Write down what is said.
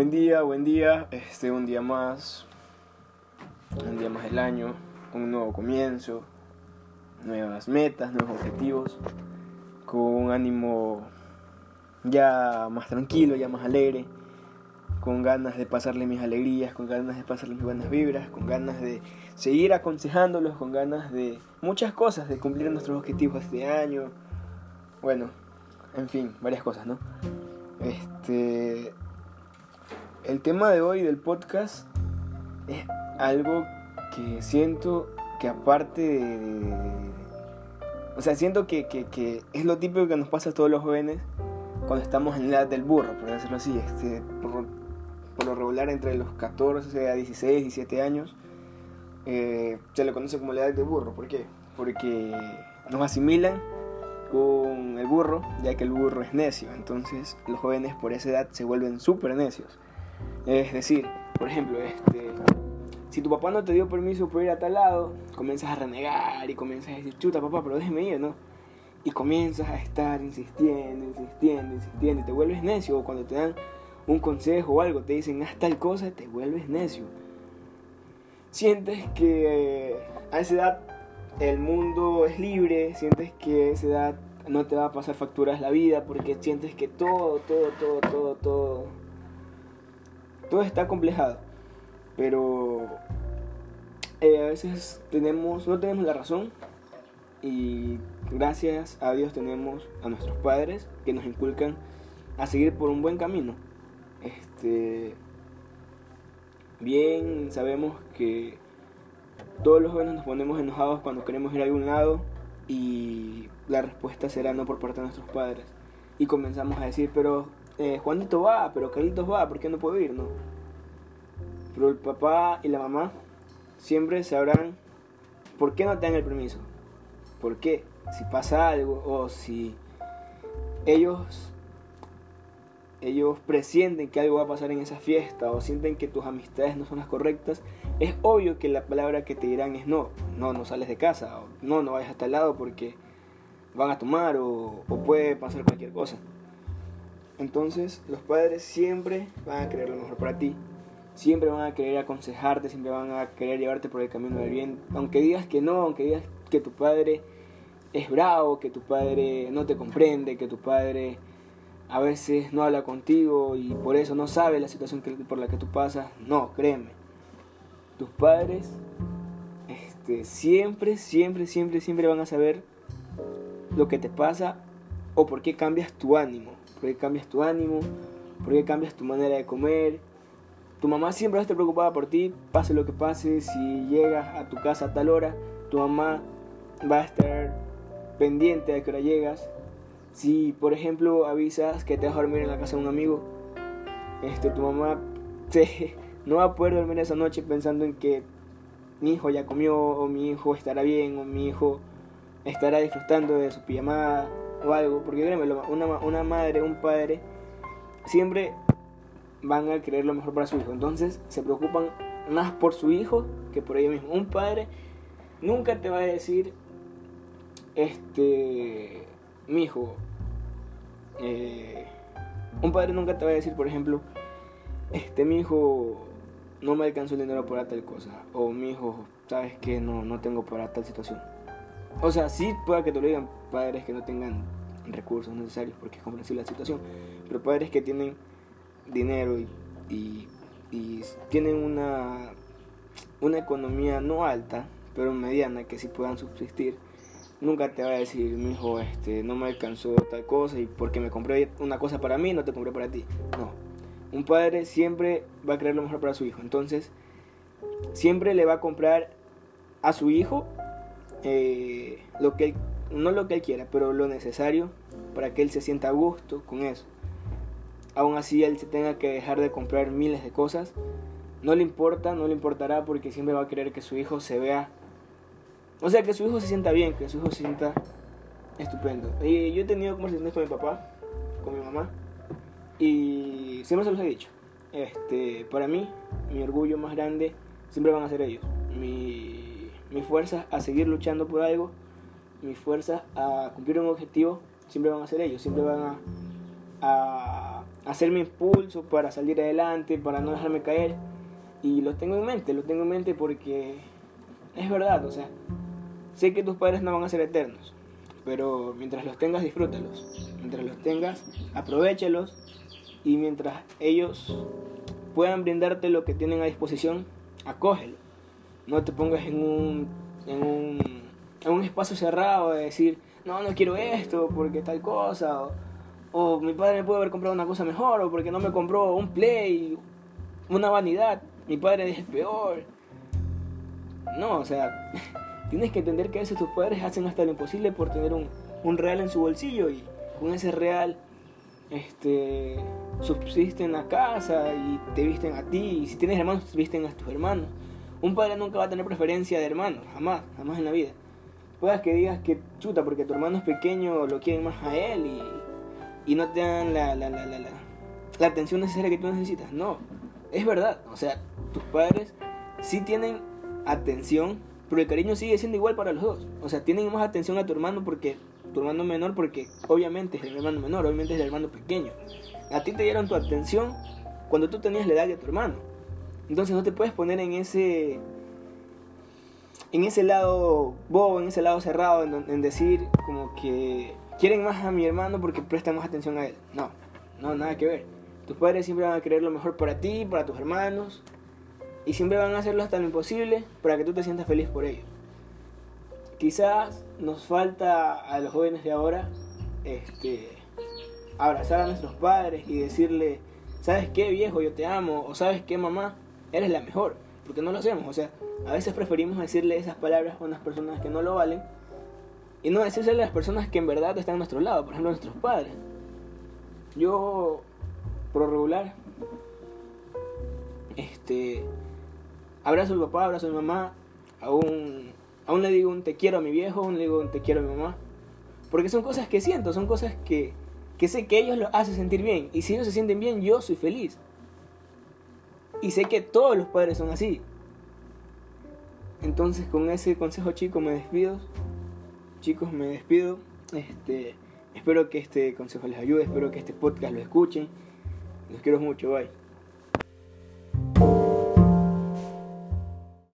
Buen día, buen día, este un día más, un día más del año, un nuevo comienzo, nuevas metas, nuevos objetivos, con un ánimo ya más tranquilo, ya más alegre, con ganas de pasarle mis alegrías, con ganas de pasarle mis buenas vibras, con ganas de seguir aconsejándolos, con ganas de muchas cosas, de cumplir nuestros objetivos este año, bueno, en fin, varias cosas, ¿no? Este, el tema de hoy del podcast es algo que siento que aparte de... O sea, siento que, que, es lo típico que nos pasa a todos los jóvenes cuando estamos en la edad del burro, por decirlo así. Este, por, lo regular entre los 14 a 16, 17 años, eh, se le conoce como la edad del burro. ¿Por qué? Porque nos asimilan con el burro, ya que el burro es necio. Entonces los jóvenes por esa edad se vuelven súper necios. Es decir, por ejemplo, este, si tu papá no te dio permiso por ir a tal lado, comienzas a renegar y comienzas a decir, chuta papá, pero déjeme ir, ¿no? Y comienzas a estar insistiendo, insistiendo, insistiendo y te vuelves necio. O cuando te dan un consejo o algo, te dicen, haz tal cosa, te vuelves necio. Sientes que a esa edad el mundo es libre, sientes que a esa edad no te va a pasar facturas la vida porque sientes que todo, todo, todo, todo, todo todo está complejado, pero eh, a veces tenemos, no tenemos la razón y gracias a Dios tenemos a nuestros padres que nos inculcan a seguir por un buen camino. Este, bien sabemos que todos los jóvenes nos ponemos enojados cuando queremos ir a algún lado y la respuesta será no por parte de nuestros padres. Y comenzamos a decir, pero eh, Juanito va, pero Carlitos va, ¿por qué no puedo ir? No. Pero el papá y la mamá siempre sabrán por qué no te dan el permiso. ¿Por qué? Si pasa algo o si ellos ellos presienten que algo va a pasar en esa fiesta o sienten que tus amistades no son las correctas, es obvio que la palabra que te dirán es no, no, no sales de casa, o no, no vayas hasta el lado porque van a tomar o, o puede pasar cualquier cosa. Entonces los padres siempre van a querer lo mejor para ti, siempre van a querer aconsejarte, siempre van a querer llevarte por el camino del bien. Aunque digas que no, aunque digas que tu padre es bravo, que tu padre no te comprende, que tu padre a veces no habla contigo y por eso no sabe la situación por la que tú pasas, no, créeme. Tus padres este, siempre, siempre, siempre, siempre van a saber lo que te pasa o por qué cambias tu ánimo por qué cambias tu ánimo, por qué cambias tu manera de comer. Tu mamá siempre va a estar preocupada por ti, pase lo que pase, si llegas a tu casa a tal hora, tu mamá va a estar pendiente de que hora llegas. Si, por ejemplo, avisas que te vas a dormir en la casa de un amigo, este, tu mamá no va a poder dormir esa noche pensando en que mi hijo ya comió, o mi hijo estará bien, o mi hijo estará disfrutando de su pijamada o algo, porque créeme, una, una madre, un padre, siempre van a querer lo mejor para su hijo. Entonces se preocupan más por su hijo que por ellos mismos. Un padre nunca te va a decir, este, mi hijo, eh, un padre nunca te va a decir, por ejemplo, este, mi hijo no me alcanzó el dinero para tal cosa, o mi hijo, sabes que no, no tengo para tal situación. O sea, sí pueda que te lo digan padres que no tengan recursos necesarios porque es comprensible la situación, pero padres que tienen dinero y, tienen una, una economía no alta, pero mediana, que sí puedan subsistir, nunca te va a decir, mi hijo, este, no me alcanzó tal cosa y porque me compré una cosa para mí, no te compré para ti. No. Un padre siempre va a querer lo mejor para su hijo. Entonces, siempre le va a comprar a su hijo eh, lo que no lo que él quiera, pero lo necesario para que él se sienta a gusto con eso. Aún así él se tenga que dejar de comprar miles de cosas, no le importa, no le importará porque siempre va a querer que su hijo se vea, o sea, que su hijo se sienta bien, que su hijo se sienta estupendo. Y yo he tenido conversaciones con mi papá, con mi mamá, y siempre se los he dicho. Este, para mí, mi orgullo más grande siempre van a ser ellos. Mi mi fuerza a seguir luchando por algo, mi fuerza a cumplir un objetivo, siempre van a ser ellos, siempre van a, hacerme impulso para salir adelante, para no dejarme caer. Y lo tengo en mente, lo tengo en mente porque es verdad, o sea, sé que tus padres no van a ser eternos, pero mientras los tengas, disfrútalos. Mientras los tengas, aprovechalos. Y mientras ellos puedan brindarte lo que tienen a disposición, acógelo. No te pongas en un, en un, en un espacio cerrado de decir, no, no quiero esto porque tal cosa. O, o mi padre me puede haber comprado una cosa mejor, o porque no me compró un play, una vanidad. Mi padre es peor. No, o sea, tienes que entender que a veces tus padres hacen hasta lo imposible por tener un, un real en su bolsillo y con ese real este, subsisten la casa y te visten a ti. Y si tienes hermanos, te visten a tus hermanos. Un padre nunca va a tener preferencia de hermanos, jamás, jamás en la vida. Puedas que digas que chuta, porque tu hermano es pequeño, lo quieren más a él y y no te dan la, la, la, la, atención necesaria que tú necesitas. No, es verdad. O sea, tus padres sí tienen atención, pero el cariño sigue siendo igual para los dos. O sea, tienen más atención a tu hermano porque tu hermano menor, porque obviamente es el hermano menor, obviamente es el hermano pequeño. A ti te dieron tu atención cuando tú tenías la edad de tu hermano. Entonces no te puedes poner en ese en ese lado bobo, en ese lado cerrado, en, decir como que quieren más a mi hermano porque prestan más atención a él. No, no, nada que ver. Tus padres siempre van a querer lo mejor para ti, para tus hermanos, y siempre van a hacerlo hasta lo imposible para que tú te sientas feliz por ellos. Quizás nos falta a los jóvenes de ahora este, abrazar a nuestros padres y decirle, ¿sabes qué viejo? Yo te amo, o ¿sabes qué mamá? Eres la mejor, porque no lo hacemos. O sea, a veces preferimos decirle esas palabras a unas personas que no lo valen y no decirle a las personas que en verdad están a nuestro lado, por ejemplo, nuestros padres. Yo, por regular, este, abrazo a mi papá, abrazo a mi mamá, aún, aún le digo un te quiero a mi viejo, aún le digo un te quiero a mi mamá. Porque son cosas que siento, son cosas que, que sé que ellos lo hacen sentir bien. Y si ellos se sienten bien, yo soy feliz. Y sé que todos los padres son así. Entonces con ese consejo chico me despido chicos, me despido. Este, espero que este consejo les ayude, espero que este podcast lo escuchen. Los quiero mucho, bye.